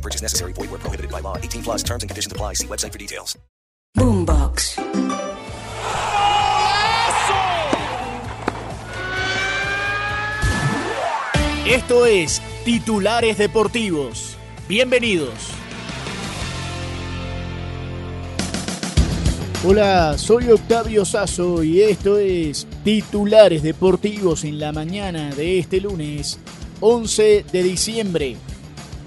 No purchase necessary. Void where prohibited by law. 18 plus terms and conditions apply. See website for details. Boombox. Esto es Titulares Deportivos. Bienvenidos. Hola, soy Octavio Sazo y esto es Titulares Deportivos en la mañana de este lunes 11 de diciembre.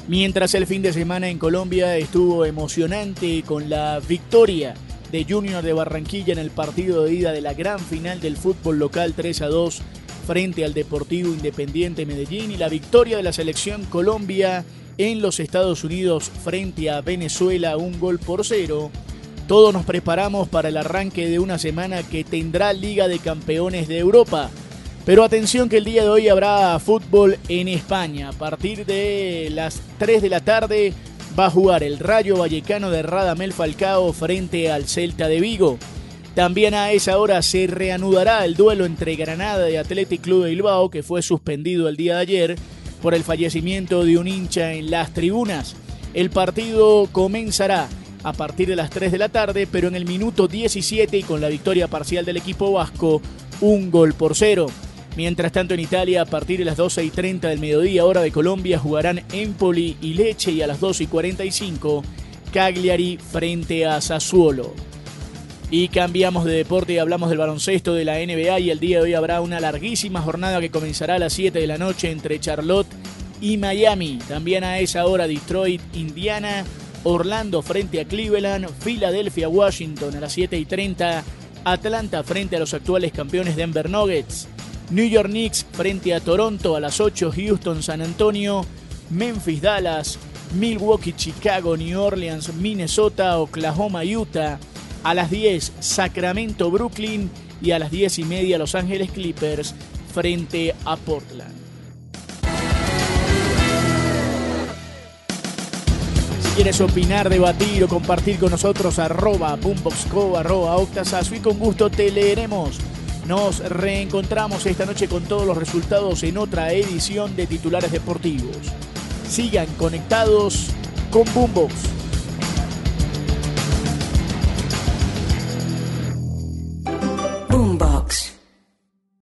Mientras el fin de semana en Colombia estuvo emocionante con la victoria de Junior de Barranquilla en el partido de ida de la gran final del fútbol local 3 a 2 frente al Deportivo Independiente Medellín y la victoria de la selección Colombia en los Estados Unidos frente a Venezuela un gol por cero. Todos nos preparamos para el arranque de una semana que tendrá Liga de Campeones de Europa. Pero atención que el día de hoy habrá fútbol en España. A partir de las 3 de la tarde va a jugar el Rayo Vallecano de Radamel Falcao frente al Celta de Vigo. También a esa hora se reanudará el duelo entre Granada y Athletic Club de Bilbao, que fue suspendido el día de ayer por el fallecimiento de un hincha en las tribunas. El partido comenzará a partir de las 3 de la tarde, pero en el minuto 17 y con la victoria parcial del equipo vasco, un gol por cero. Mientras tanto en Italia, a partir de las 12 y 30 del mediodía, hora de Colombia, jugarán Empoli y Leche y a las 2 y 45 Cagliari frente a Sassuolo. Y cambiamos de deporte y hablamos del baloncesto de la NBA y el día de hoy habrá una larguísima jornada que comenzará a las 7 de la noche entre Charlotte y Miami. También a esa hora Detroit, Indiana, Orlando frente a Cleveland, Filadelfia, Washington a las 7 y 30, Atlanta frente a los actuales campeones Denver Nuggets, New York Knicks frente a Toronto a las 8, Houston, San Antonio, Memphis, Dallas, Milwaukee, Chicago, New Orleans, Minnesota, Oklahoma, Utah. A las 10, Sacramento, Brooklyn. Y a las 10 y media, Los Ángeles Clippers frente a Portland. Si quieres opinar, debatir o compartir con nosotros, arroba boomboxco, arroba octasazo y con gusto te leeremos. Nos reencontramos esta noche con todos los resultados en otra edición de Titulares Deportivos. Sigan conectados con Boombox.